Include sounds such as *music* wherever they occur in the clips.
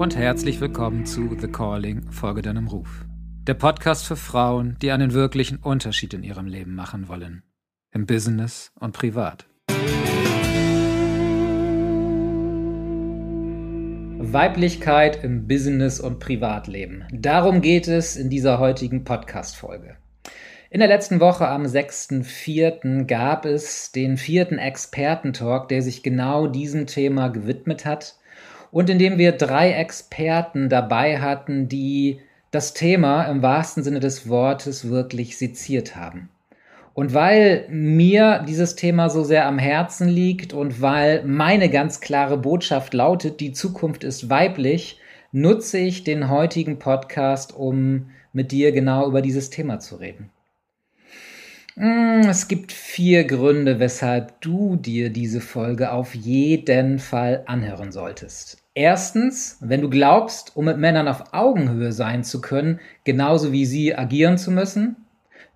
und herzlich willkommen zu The Calling, Folge deinem Ruf. Der Podcast für Frauen, die einen wirklichen Unterschied in ihrem Leben machen wollen. Im Business und privat. Weiblichkeit im Business und Privatleben. Darum geht es in dieser heutigen Podcast-Folge. In der letzten Woche am 6.4. gab es den vierten Expertentalk, der sich genau diesem Thema gewidmet hat und in dem wir drei Experten dabei hatten, die das Thema im wahrsten Sinne des Wortes wirklich seziert haben. Und weil mir dieses Thema so sehr am Herzen liegt und weil meine ganz klare Botschaft lautet, die Zukunft ist weiblich, nutze ich den heutigen Podcast, um mit dir genau über dieses Thema zu reden. Hm, es gibt vier Gründe, weshalb du dir diese Folge auf jeden Fall anhören solltest. Erstens, wenn du glaubst, um mit Männern auf Augenhöhe sein zu können, genauso wie sie agieren zu müssen.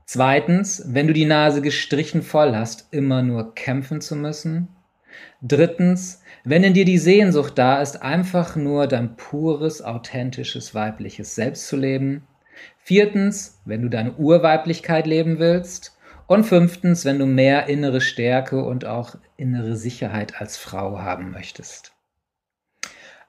Zweitens, wenn du die Nase gestrichen voll hast, immer nur kämpfen zu müssen. Drittens, wenn in dir die Sehnsucht da ist, einfach nur dein pures, authentisches, weibliches Selbst zu leben. Viertens, wenn du deine Urweiblichkeit leben willst. Und fünftens, wenn du mehr innere Stärke und auch innere Sicherheit als Frau haben möchtest.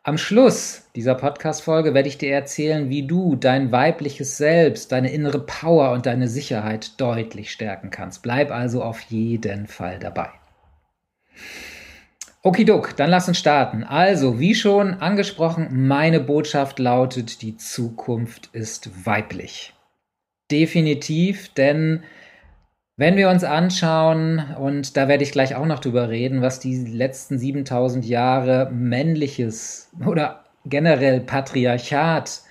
Am Schluss dieser Podcast-Folge werde ich dir erzählen, wie du dein weibliches Selbst, deine innere Power und deine Sicherheit deutlich stärken kannst. Bleib also auf jeden Fall dabei. Okidok, dann lass uns starten. Also, wie schon angesprochen, meine Botschaft lautet, die Zukunft ist weiblich. Definitiv, denn wenn wir uns anschauen, und da werde ich gleich auch noch drüber reden, was die letzten 7000 Jahre männliches oder generell Patriarchat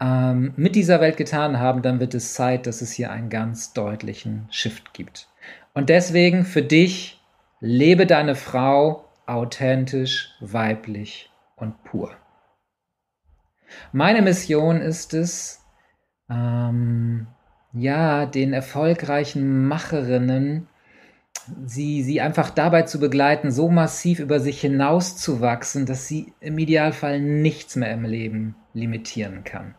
ähm, mit dieser Welt getan haben, dann wird es Zeit, dass es hier einen ganz deutlichen Shift gibt. Und deswegen für dich, lebe deine Frau authentisch, weiblich und pur. Meine Mission ist es, ähm, ja, den erfolgreichen Macherinnen, sie, sie einfach dabei zu begleiten, so massiv über sich hinauszuwachsen, dass sie im Idealfall nichts mehr im Leben limitieren kann.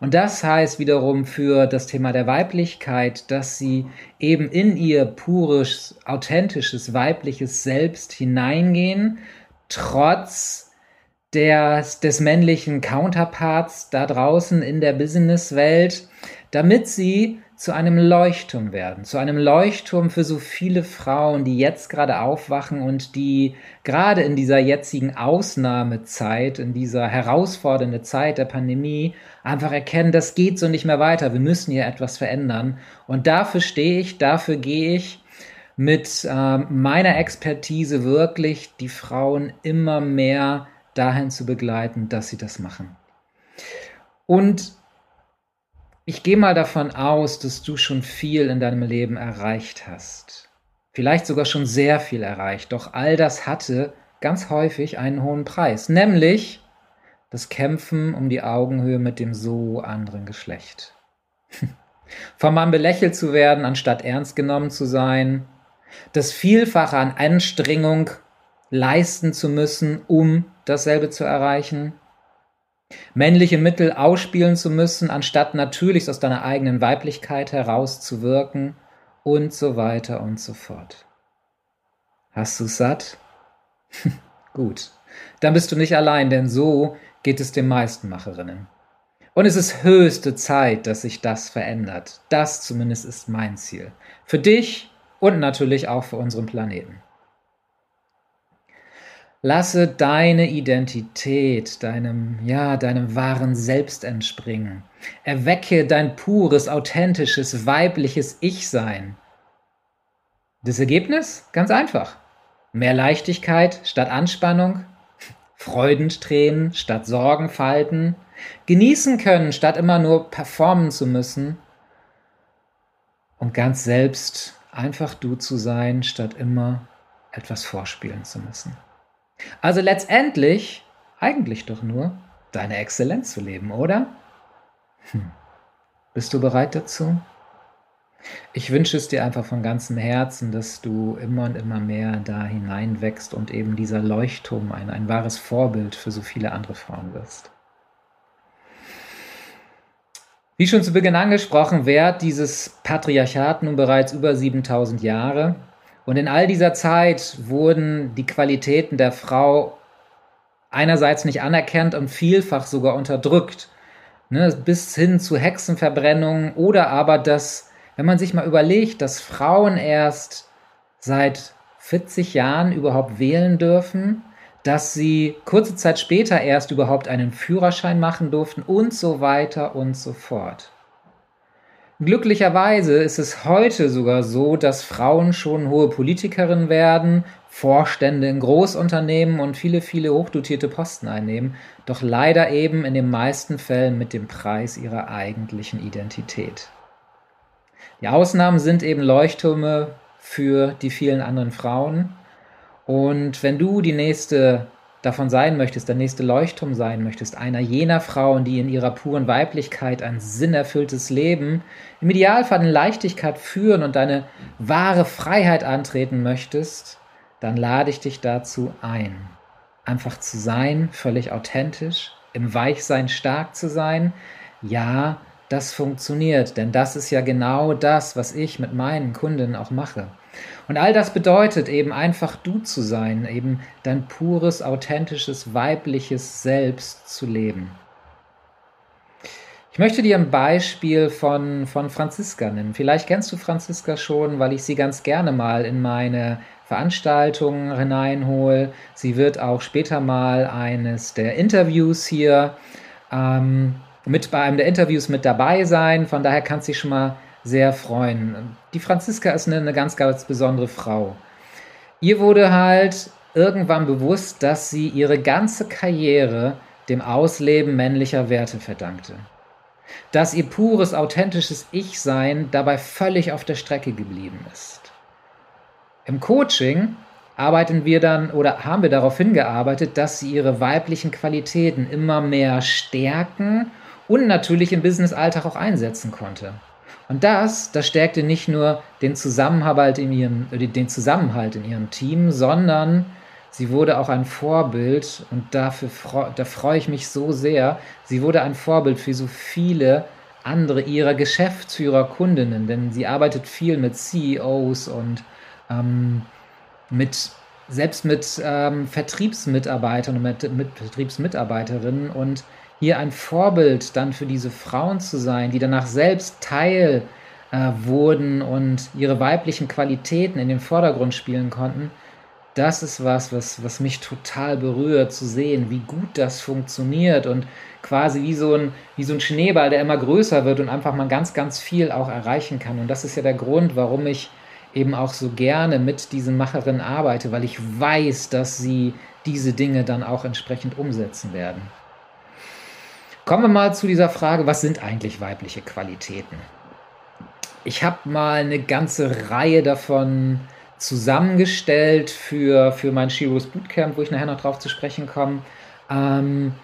Und das heißt wiederum für das Thema der Weiblichkeit, dass sie eben in ihr pures, authentisches, weibliches Selbst hineingehen, trotz der, des männlichen Counterparts da draußen in der Businesswelt, damit sie zu einem Leuchtturm werden, zu einem Leuchtturm für so viele Frauen, die jetzt gerade aufwachen und die gerade in dieser jetzigen Ausnahmezeit, in dieser herausfordernden Zeit der Pandemie einfach erkennen, das geht so nicht mehr weiter, wir müssen hier etwas verändern. Und dafür stehe ich, dafür gehe ich mit äh, meiner Expertise wirklich die Frauen immer mehr dahin zu begleiten, dass sie das machen. Und ich gehe mal davon aus, dass du schon viel in deinem Leben erreicht hast. Vielleicht sogar schon sehr viel erreicht. Doch all das hatte ganz häufig einen hohen Preis, nämlich das Kämpfen um die Augenhöhe mit dem so anderen Geschlecht. *laughs* Vom Mann belächelt zu werden, anstatt ernst genommen zu sein, das Vielfache an Anstrengung leisten zu müssen, um dasselbe zu erreichen, männliche Mittel ausspielen zu müssen, anstatt natürlich aus deiner eigenen Weiblichkeit herauszuwirken und so weiter und so fort. Hast du satt? *laughs* Gut, dann bist du nicht allein, denn so geht es den meisten Macherinnen. Und es ist höchste Zeit, dass sich das verändert. Das zumindest ist mein Ziel. Für dich und natürlich auch für unseren Planeten. Lasse deine Identität deinem, ja, deinem wahren Selbst entspringen. Erwecke dein pures, authentisches, weibliches Ich-Sein. Das Ergebnis? Ganz einfach. Mehr Leichtigkeit statt Anspannung, *laughs* Freudentränen statt Sorgenfalten, genießen können statt immer nur performen zu müssen und ganz selbst einfach du zu sein, statt immer etwas vorspielen zu müssen. Also letztendlich eigentlich doch nur deine Exzellenz zu leben, oder? Hm. Bist du bereit dazu? Ich wünsche es dir einfach von ganzem Herzen, dass du immer und immer mehr da hineinwächst und eben dieser Leuchtturm ein, ein wahres Vorbild für so viele andere Frauen wirst. Wie schon zu Beginn angesprochen, währt dieses Patriarchat nun bereits über 7000 Jahre und in all dieser Zeit wurden die Qualitäten der Frau einerseits nicht anerkannt und vielfach sogar unterdrückt. Ne, bis hin zu Hexenverbrennungen oder aber dass, wenn man sich mal überlegt, dass Frauen erst seit 40 Jahren überhaupt wählen dürfen, dass sie kurze Zeit später erst überhaupt einen Führerschein machen durften und so weiter und so fort. Glücklicherweise ist es heute sogar so, dass Frauen schon hohe Politikerinnen werden, Vorstände in Großunternehmen und viele, viele hochdotierte Posten einnehmen, doch leider eben in den meisten Fällen mit dem Preis ihrer eigentlichen Identität. Die Ausnahmen sind eben Leuchttürme für die vielen anderen Frauen, und wenn du die nächste davon sein möchtest, der nächste Leuchtturm sein möchtest, einer jener Frauen, die in ihrer puren Weiblichkeit ein sinnerfülltes Leben, im Idealfall in Leichtigkeit führen und deine wahre Freiheit antreten möchtest, dann lade ich dich dazu ein. Einfach zu sein, völlig authentisch, im Weichsein stark zu sein. Ja, das funktioniert, denn das ist ja genau das, was ich mit meinen Kunden auch mache. Und all das bedeutet eben einfach du zu sein, eben dein pures, authentisches, weibliches Selbst zu leben. Ich möchte dir ein Beispiel von, von Franziska nennen. Vielleicht kennst du Franziska schon, weil ich sie ganz gerne mal in meine Veranstaltungen hineinhole. Sie wird auch später mal eines der Interviews hier ähm, mit bei einem der Interviews mit dabei sein. Von daher kannst du dich schon mal sehr freuen. Die Franziska ist eine, eine ganz, ganz besondere Frau. Ihr wurde halt irgendwann bewusst, dass sie ihre ganze Karriere dem Ausleben männlicher Werte verdankte. Dass ihr pures, authentisches Ich-Sein dabei völlig auf der Strecke geblieben ist. Im Coaching arbeiten wir dann oder haben wir darauf hingearbeitet, dass sie ihre weiblichen Qualitäten immer mehr stärken und natürlich im Business-Alltag auch einsetzen konnte. Und das, das stärkte nicht nur den Zusammenhalt in ihrem, äh, den Zusammenhalt in ihrem Team, sondern sie wurde auch ein Vorbild und dafür da freue ich mich so sehr. Sie wurde ein Vorbild für so viele andere ihrer Geschäftsführer, Kundinnen, denn sie arbeitet viel mit CEOs und ähm, mit selbst mit ähm, Vertriebsmitarbeitern und mit, mit Vertriebsmitarbeiterinnen und hier ein Vorbild dann für diese Frauen zu sein, die danach selbst Teil äh, wurden und ihre weiblichen Qualitäten in den Vordergrund spielen konnten, das ist was, was, was mich total berührt zu sehen, wie gut das funktioniert und quasi wie so, ein, wie so ein Schneeball, der immer größer wird und einfach mal ganz, ganz viel auch erreichen kann. Und das ist ja der Grund, warum ich eben auch so gerne mit diesen Macherinnen arbeite, weil ich weiß, dass sie diese Dinge dann auch entsprechend umsetzen werden. Kommen wir mal zu dieser Frage, was sind eigentlich weibliche Qualitäten? Ich habe mal eine ganze Reihe davon zusammengestellt für, für mein Shiros Bootcamp, wo ich nachher noch drauf zu sprechen komme. Ähm,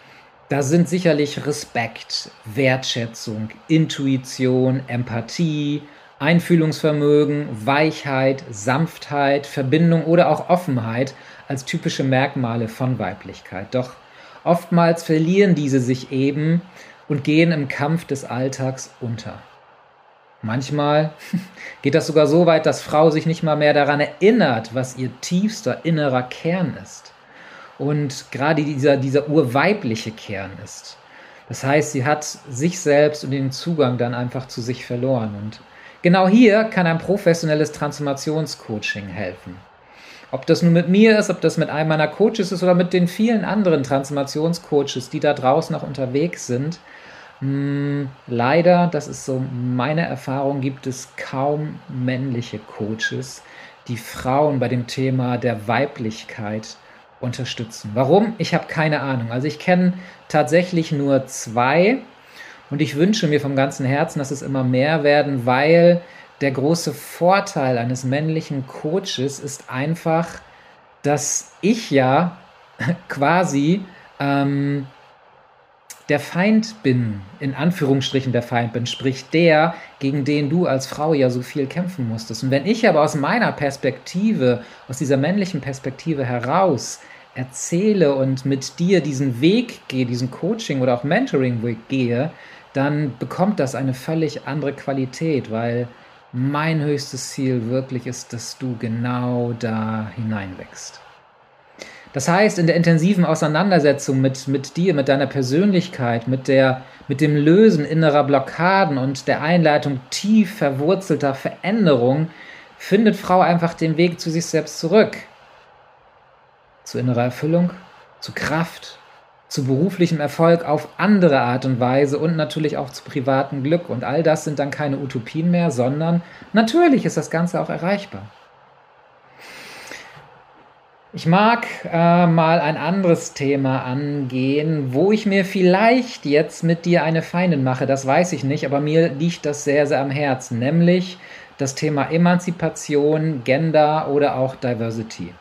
da sind sicherlich Respekt, Wertschätzung, Intuition, Empathie, Einfühlungsvermögen, Weichheit, Sanftheit, Verbindung oder auch Offenheit als typische Merkmale von Weiblichkeit. Doch Oftmals verlieren diese sich eben und gehen im Kampf des Alltags unter. Manchmal *laughs* geht das sogar so weit, dass Frau sich nicht mal mehr daran erinnert, was ihr tiefster innerer Kern ist. Und gerade dieser, dieser urweibliche Kern ist. Das heißt, sie hat sich selbst und den Zugang dann einfach zu sich verloren. Und genau hier kann ein professionelles Transformationscoaching helfen. Ob das nun mit mir ist, ob das mit einem meiner Coaches ist oder mit den vielen anderen Transformationscoaches, die da draußen noch unterwegs sind. Hm, leider, das ist so meine Erfahrung, gibt es kaum männliche Coaches, die Frauen bei dem Thema der Weiblichkeit unterstützen. Warum? Ich habe keine Ahnung. Also ich kenne tatsächlich nur zwei und ich wünsche mir vom ganzen Herzen, dass es immer mehr werden, weil der große Vorteil eines männlichen Coaches ist einfach, dass ich ja *laughs* quasi ähm, der Feind bin, in Anführungsstrichen der Feind bin, sprich der, gegen den du als Frau ja so viel kämpfen musstest. Und wenn ich aber aus meiner Perspektive, aus dieser männlichen Perspektive heraus erzähle und mit dir diesen Weg gehe, diesen Coaching oder auch Mentoring-Weg gehe, dann bekommt das eine völlig andere Qualität, weil mein höchstes Ziel wirklich ist, dass du genau da hineinwächst. Das heißt, in der intensiven Auseinandersetzung mit, mit dir, mit deiner Persönlichkeit, mit, der, mit dem Lösen innerer Blockaden und der Einleitung tief verwurzelter Veränderung, findet Frau einfach den Weg zu sich selbst zurück. Zu innerer Erfüllung, zu Kraft, zu beruflichem Erfolg auf andere Art und Weise und natürlich auch zu privatem Glück. Und all das sind dann keine Utopien mehr, sondern natürlich ist das Ganze auch erreichbar. Ich mag äh, mal ein anderes Thema angehen, wo ich mir vielleicht jetzt mit dir eine Feindin mache, das weiß ich nicht, aber mir liegt das sehr, sehr am Herzen, nämlich das Thema Emanzipation, Gender oder auch Diversity.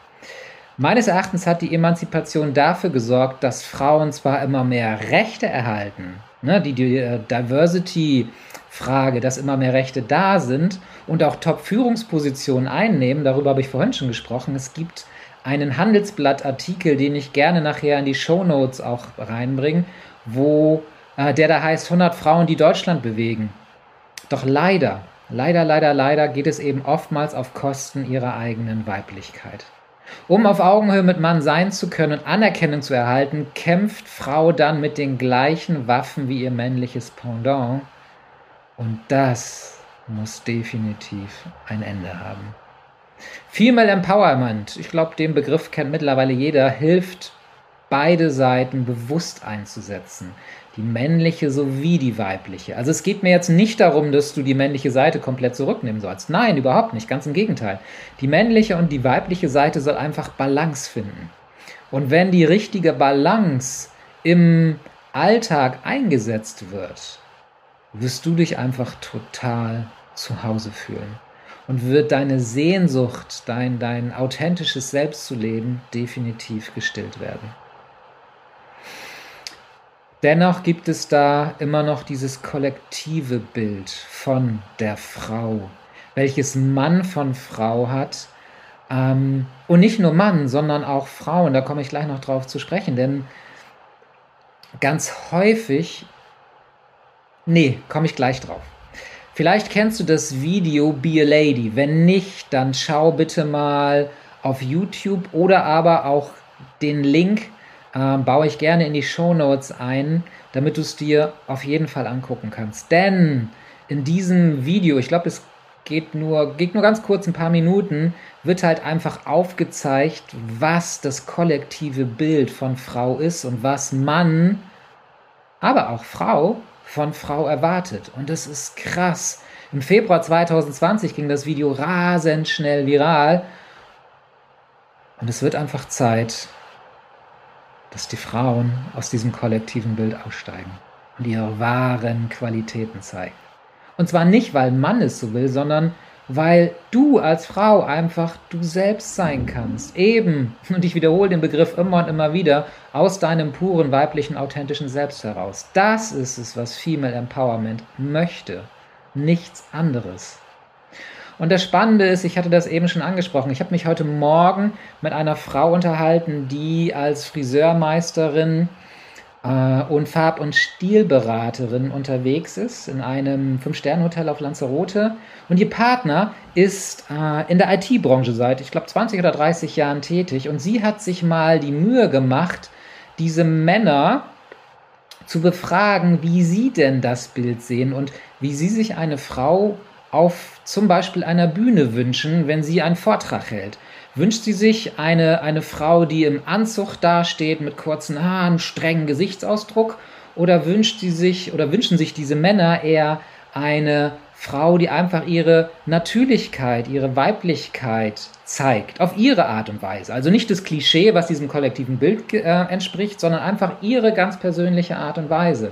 Meines Erachtens hat die Emanzipation dafür gesorgt, dass Frauen zwar immer mehr Rechte erhalten, ne, die, die äh, Diversity-Frage, dass immer mehr Rechte da sind und auch Top-Führungspositionen einnehmen, darüber habe ich vorhin schon gesprochen. Es gibt einen Handelsblatt-Artikel, den ich gerne nachher in die Show Notes auch reinbringe, wo äh, der da heißt 100 Frauen, die Deutschland bewegen. Doch leider, leider, leider, leider geht es eben oftmals auf Kosten ihrer eigenen Weiblichkeit. Um auf Augenhöhe mit Mann sein zu können und Anerkennung zu erhalten, kämpft Frau dann mit den gleichen Waffen wie ihr männliches Pendant. Und das muss definitiv ein Ende haben. Female Empowerment, ich glaube, den Begriff kennt mittlerweile jeder, hilft beide Seiten bewusst einzusetzen die männliche sowie die weibliche. Also es geht mir jetzt nicht darum, dass du die männliche Seite komplett zurücknehmen sollst. Nein, überhaupt nicht, ganz im Gegenteil. Die männliche und die weibliche Seite soll einfach Balance finden. Und wenn die richtige Balance im Alltag eingesetzt wird, wirst du dich einfach total zu Hause fühlen. Und wird deine Sehnsucht, dein, dein authentisches Selbst zu leben, definitiv gestillt werden. Dennoch gibt es da immer noch dieses kollektive Bild von der Frau, welches Mann von Frau hat. Ähm, und nicht nur Mann, sondern auch Frauen. Da komme ich gleich noch drauf zu sprechen, denn ganz häufig, nee, komme ich gleich drauf. Vielleicht kennst du das Video Be a Lady. Wenn nicht, dann schau bitte mal auf YouTube oder aber auch den Link äh, baue ich gerne in die Show Notes ein, damit du es dir auf jeden Fall angucken kannst. Denn in diesem Video, ich glaube, es geht nur, geht nur ganz kurz ein paar Minuten, wird halt einfach aufgezeigt, was das kollektive Bild von Frau ist und was Mann, aber auch Frau von Frau erwartet. Und das ist krass. Im Februar 2020 ging das Video rasend schnell viral. Und es wird einfach Zeit, dass die Frauen aus diesem kollektiven Bild aussteigen und ihre wahren Qualitäten zeigen. Und zwar nicht, weil Mann es so will, sondern weil du als Frau einfach du selbst sein kannst. Eben, und ich wiederhole den Begriff immer und immer wieder, aus deinem puren weiblichen, authentischen Selbst heraus. Das ist es, was Female Empowerment möchte. Nichts anderes. Und das Spannende ist, ich hatte das eben schon angesprochen, ich habe mich heute Morgen mit einer Frau unterhalten, die als Friseurmeisterin äh, und Farb- und Stilberaterin unterwegs ist in einem Fünf-Sterne-Hotel auf Lanzarote. Und ihr Partner ist äh, in der IT-Branche seit, ich glaube, 20 oder 30 Jahren tätig. Und sie hat sich mal die Mühe gemacht, diese Männer zu befragen, wie sie denn das Bild sehen und wie sie sich eine Frau auf zum Beispiel einer Bühne wünschen, wenn sie einen Vortrag hält? Wünscht sie sich eine, eine Frau, die im Anzug dasteht, mit kurzen Haaren, strengen Gesichtsausdruck? Oder wünscht sie sich oder wünschen sich diese Männer eher eine Frau, die einfach ihre Natürlichkeit, ihre Weiblichkeit zeigt, auf ihre Art und Weise. Also nicht das Klischee, was diesem kollektiven Bild äh, entspricht, sondern einfach ihre ganz persönliche Art und Weise.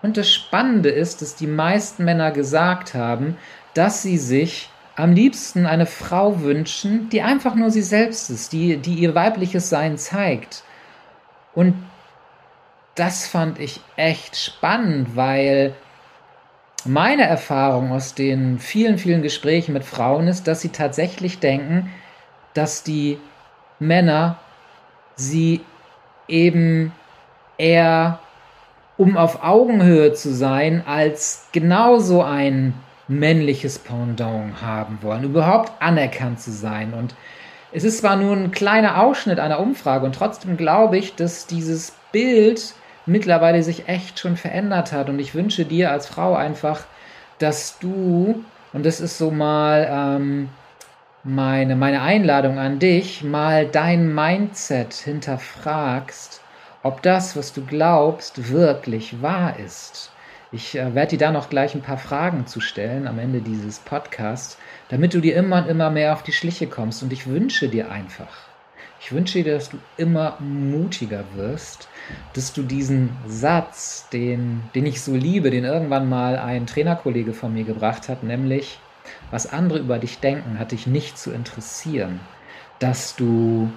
Und das Spannende ist, dass die meisten Männer gesagt haben, dass sie sich am liebsten eine Frau wünschen, die einfach nur sie selbst ist, die, die ihr weibliches Sein zeigt. Und das fand ich echt spannend, weil meine Erfahrung aus den vielen, vielen Gesprächen mit Frauen ist, dass sie tatsächlich denken, dass die Männer sie eben eher um auf Augenhöhe zu sein, als genauso ein männliches Pendant haben wollen, überhaupt anerkannt zu sein. Und es ist zwar nur ein kleiner Ausschnitt einer Umfrage und trotzdem glaube ich, dass dieses Bild mittlerweile sich echt schon verändert hat. Und ich wünsche dir als Frau einfach, dass du, und das ist so mal ähm, meine, meine Einladung an dich, mal dein Mindset hinterfragst, ob das, was du glaubst, wirklich wahr ist. Ich äh, werde dir da noch gleich ein paar Fragen zu stellen am Ende dieses Podcasts, damit du dir immer und immer mehr auf die Schliche kommst. Und ich wünsche dir einfach, ich wünsche dir, dass du immer mutiger wirst, dass du diesen Satz, den, den ich so liebe, den irgendwann mal ein Trainerkollege von mir gebracht hat, nämlich, was andere über dich denken, hat dich nicht zu interessieren, dass du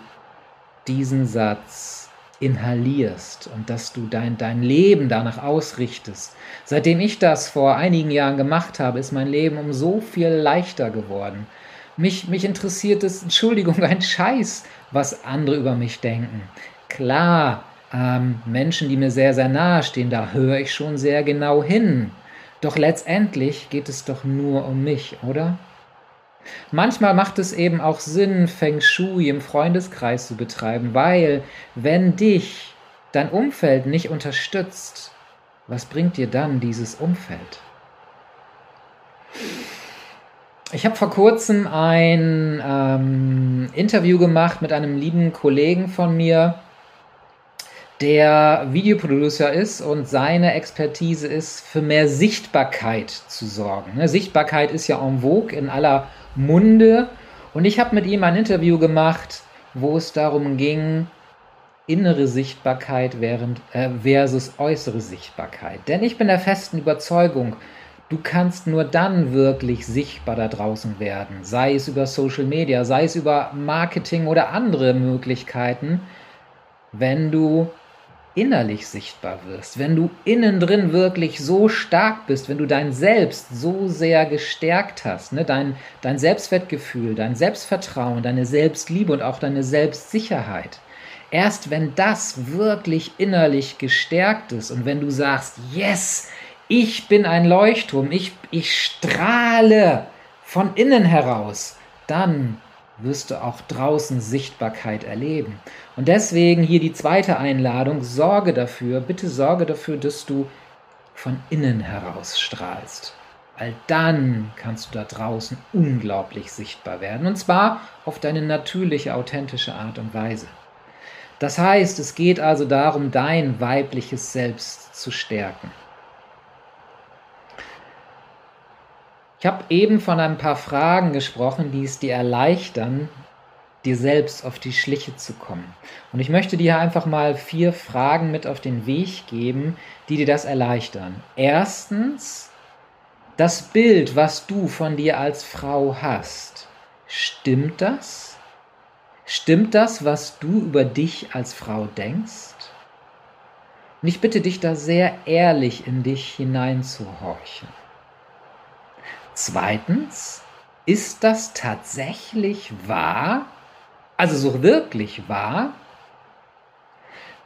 diesen Satz inhalierst und dass du dein, dein Leben danach ausrichtest. Seitdem ich das vor einigen Jahren gemacht habe, ist mein Leben um so viel leichter geworden. Mich, mich interessiert es, Entschuldigung, *laughs* ein Scheiß, was andere über mich denken. Klar, ähm, Menschen, die mir sehr, sehr nahe stehen, da höre ich schon sehr genau hin. Doch letztendlich geht es doch nur um mich, oder? Manchmal macht es eben auch Sinn, Feng Shui im Freundeskreis zu betreiben, weil wenn dich dein Umfeld nicht unterstützt, was bringt dir dann dieses Umfeld? Ich habe vor kurzem ein ähm, Interview gemacht mit einem lieben Kollegen von mir, der Videoproducer ist und seine Expertise ist, für mehr Sichtbarkeit zu sorgen. Ne, Sichtbarkeit ist ja en vogue in aller Munde. Und ich habe mit ihm ein Interview gemacht, wo es darum ging, innere Sichtbarkeit während, äh, versus äußere Sichtbarkeit. Denn ich bin der festen Überzeugung, du kannst nur dann wirklich sichtbar da draußen werden, sei es über Social Media, sei es über Marketing oder andere Möglichkeiten, wenn du innerlich sichtbar wirst, wenn du innen drin wirklich so stark bist, wenn du dein Selbst so sehr gestärkt hast, ne, dein, dein Selbstwertgefühl, dein Selbstvertrauen, deine Selbstliebe und auch deine Selbstsicherheit. Erst wenn das wirklich innerlich gestärkt ist und wenn du sagst, yes, ich bin ein Leuchtturm, ich, ich strahle von innen heraus, dann wirst du auch draußen Sichtbarkeit erleben. Und deswegen hier die zweite Einladung, sorge dafür, bitte sorge dafür, dass du von innen heraus strahlst. Weil dann kannst du da draußen unglaublich sichtbar werden. Und zwar auf deine natürliche, authentische Art und Weise. Das heißt, es geht also darum, dein weibliches Selbst zu stärken. Ich habe eben von ein paar Fragen gesprochen, die es dir erleichtern, dir selbst auf die Schliche zu kommen. Und ich möchte dir einfach mal vier Fragen mit auf den Weg geben, die dir das erleichtern. Erstens, das Bild, was du von dir als Frau hast, stimmt das? Stimmt das, was du über dich als Frau denkst? Und ich bitte dich da sehr ehrlich in dich hineinzuhorchen. Zweitens, ist das tatsächlich wahr? Also so wirklich wahr?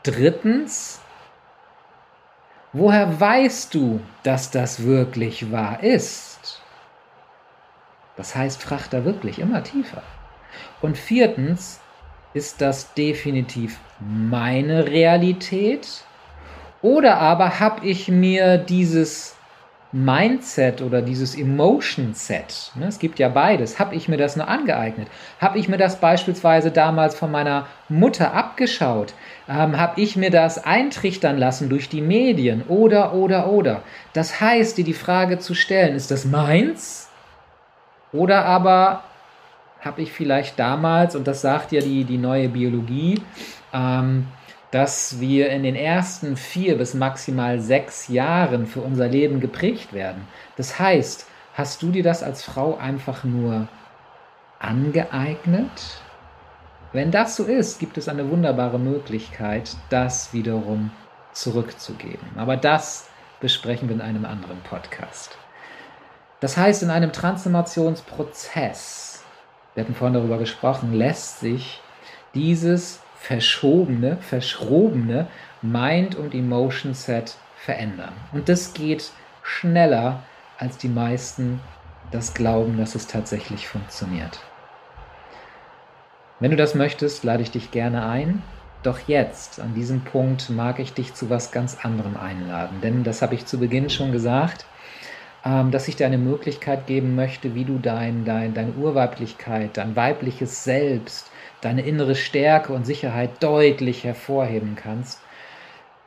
Drittens, woher weißt du, dass das wirklich wahr ist? Das heißt, frag da wirklich immer tiefer. Und viertens, ist das definitiv meine Realität? Oder aber habe ich mir dieses Mindset oder dieses Emotion Set, ne, es gibt ja beides, habe ich mir das nur angeeignet? Habe ich mir das beispielsweise damals von meiner Mutter abgeschaut? Ähm, habe ich mir das eintrichtern lassen durch die Medien? Oder, oder, oder. Das heißt, dir die Frage zu stellen, ist das meins? Oder aber habe ich vielleicht damals, und das sagt ja die, die neue Biologie, ähm, dass wir in den ersten vier bis maximal sechs Jahren für unser Leben geprägt werden. Das heißt, hast du dir das als Frau einfach nur angeeignet? Wenn das so ist, gibt es eine wunderbare Möglichkeit, das wiederum zurückzugeben. Aber das besprechen wir in einem anderen Podcast. Das heißt, in einem Transformationsprozess, wir hatten vorhin darüber gesprochen, lässt sich dieses verschobene, verschrobene Mind- und Emotion-Set verändern. Und das geht schneller, als die meisten das glauben, dass es tatsächlich funktioniert. Wenn du das möchtest, lade ich dich gerne ein. Doch jetzt, an diesem Punkt, mag ich dich zu was ganz anderem einladen. Denn das habe ich zu Beginn schon gesagt, ähm, dass ich dir eine Möglichkeit geben möchte, wie du dein, dein, deine Urweiblichkeit, dein weibliches Selbst, deine innere Stärke und Sicherheit deutlich hervorheben kannst.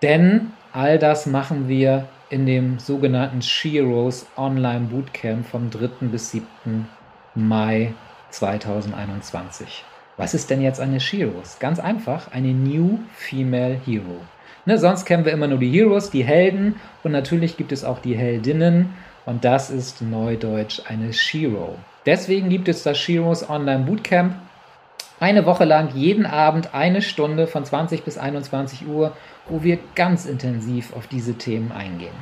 Denn all das machen wir in dem sogenannten Sheroes Online Bootcamp vom 3. bis 7. Mai 2021. Was ist denn jetzt eine Sheroes? Ganz einfach, eine New Female Hero. Ne, sonst kennen wir immer nur die Heroes, die Helden und natürlich gibt es auch die Heldinnen und das ist neudeutsch eine Shero. Deswegen gibt es das Sheroes Online Bootcamp. Eine Woche lang, jeden Abend eine Stunde von 20 bis 21 Uhr, wo wir ganz intensiv auf diese Themen eingehen.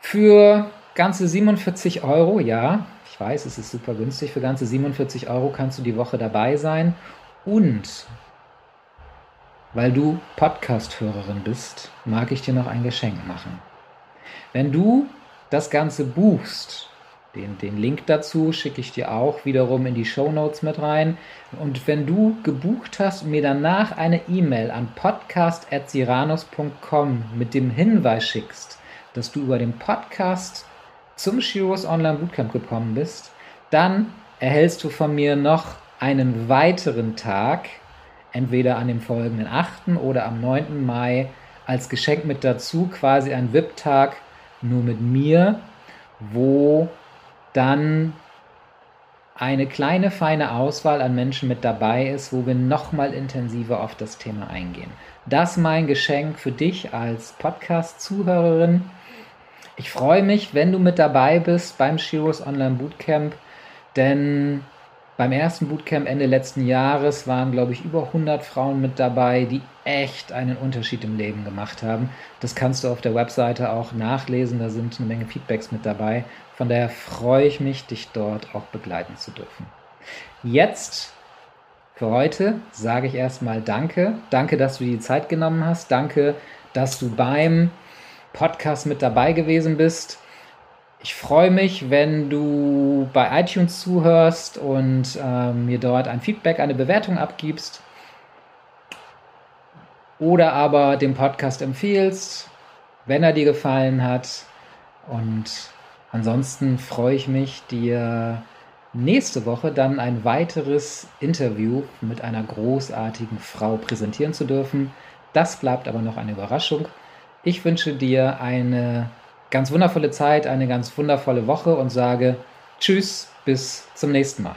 Für ganze 47 Euro, ja, ich weiß, es ist super günstig. Für ganze 47 Euro kannst du die Woche dabei sein. Und weil du Podcast-Hörerin bist, mag ich dir noch ein Geschenk machen. Wenn du das Ganze buchst, den, den Link dazu schicke ich dir auch wiederum in die Show Notes mit rein. Und wenn du gebucht hast und mir danach eine E-Mail an podcast.siranos.com mit dem Hinweis schickst, dass du über den Podcast zum Shiros Online Bootcamp gekommen bist, dann erhältst du von mir noch einen weiteren Tag, entweder an dem folgenden 8. oder am 9. Mai, als Geschenk mit dazu, quasi ein VIP-Tag nur mit mir, wo dann eine kleine, feine Auswahl an Menschen mit dabei ist, wo wir nochmal intensiver auf das Thema eingehen. Das mein Geschenk für dich als Podcast-Zuhörerin. Ich freue mich, wenn du mit dabei bist beim Shiros Online Bootcamp, denn beim ersten Bootcamp Ende letzten Jahres waren, glaube ich, über 100 Frauen mit dabei, die echt einen Unterschied im Leben gemacht haben. Das kannst du auf der Webseite auch nachlesen, da sind eine Menge Feedbacks mit dabei. Von daher freue ich mich, dich dort auch begleiten zu dürfen. Jetzt für heute sage ich erstmal Danke. Danke, dass du die Zeit genommen hast. Danke, dass du beim Podcast mit dabei gewesen bist. Ich freue mich, wenn du bei iTunes zuhörst und ähm, mir dort ein Feedback, eine Bewertung abgibst. Oder aber den Podcast empfiehlst, wenn er dir gefallen hat. Und ansonsten freue ich mich, dir nächste Woche dann ein weiteres Interview mit einer großartigen Frau präsentieren zu dürfen. Das bleibt aber noch eine Überraschung. Ich wünsche dir eine ganz wundervolle Zeit, eine ganz wundervolle Woche und sage Tschüss, bis zum nächsten Mal.